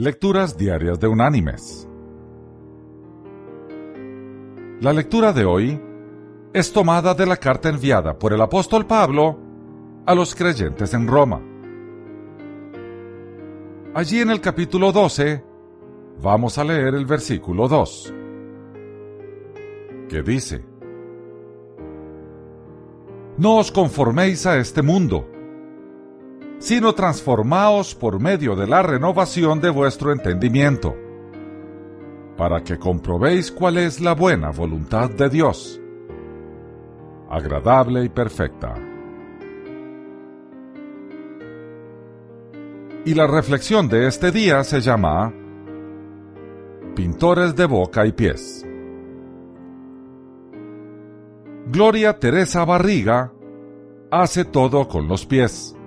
Lecturas Diarias de Unánimes. La lectura de hoy es tomada de la carta enviada por el apóstol Pablo a los creyentes en Roma. Allí en el capítulo 12 vamos a leer el versículo 2, que dice, No os conforméis a este mundo, sino transformaos por medio de la renovación de vuestro entendimiento, para que comprobéis cuál es la buena voluntad de Dios, agradable y perfecta. Y la reflexión de este día se llama Pintores de boca y pies. Gloria Teresa Barriga hace todo con los pies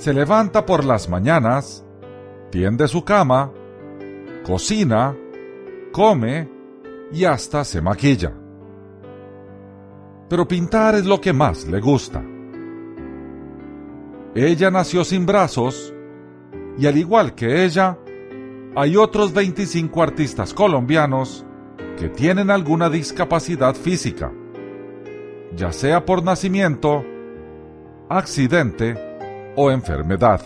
se levanta por las mañanas, tiende su cama, cocina, come y hasta se maquilla. Pero pintar es lo que más le gusta. Ella nació sin brazos y al igual que ella, hay otros 25 artistas colombianos que tienen alguna discapacidad física, ya sea por nacimiento, accidente o enfermedad.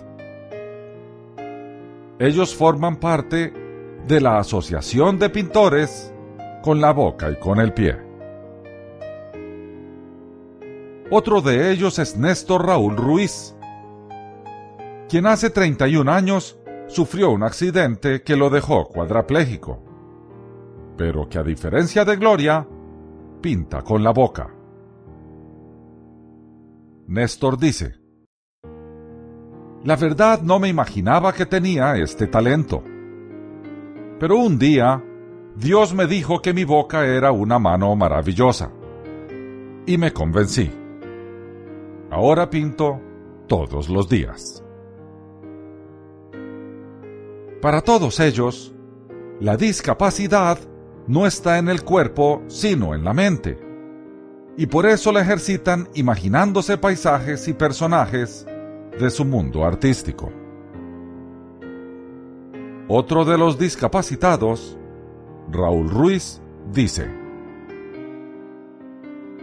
Ellos forman parte de la Asociación de Pintores con la boca y con el pie. Otro de ellos es Néstor Raúl Ruiz, quien hace 31 años sufrió un accidente que lo dejó cuadraplégico, pero que a diferencia de Gloria, pinta con la boca. Néstor dice, la verdad no me imaginaba que tenía este talento. Pero un día, Dios me dijo que mi boca era una mano maravillosa. Y me convencí. Ahora pinto todos los días. Para todos ellos, la discapacidad no está en el cuerpo, sino en la mente. Y por eso la ejercitan imaginándose paisajes y personajes de su mundo artístico. Otro de los discapacitados, Raúl Ruiz, dice,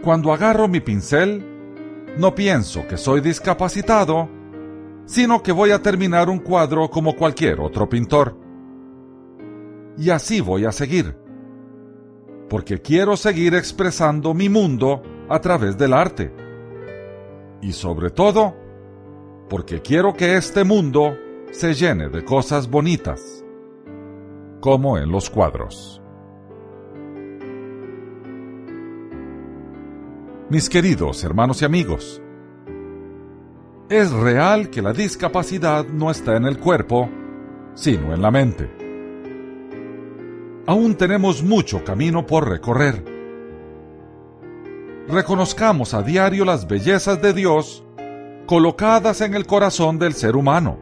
Cuando agarro mi pincel, no pienso que soy discapacitado, sino que voy a terminar un cuadro como cualquier otro pintor. Y así voy a seguir, porque quiero seguir expresando mi mundo a través del arte. Y sobre todo, porque quiero que este mundo se llene de cosas bonitas, como en los cuadros. Mis queridos hermanos y amigos, es real que la discapacidad no está en el cuerpo, sino en la mente. Aún tenemos mucho camino por recorrer. Reconozcamos a diario las bellezas de Dios colocadas en el corazón del ser humano.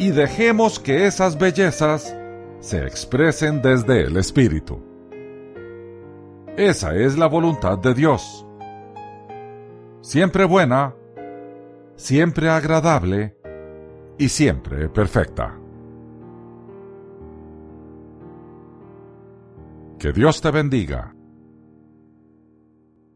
Y dejemos que esas bellezas se expresen desde el Espíritu. Esa es la voluntad de Dios. Siempre buena, siempre agradable y siempre perfecta. Que Dios te bendiga.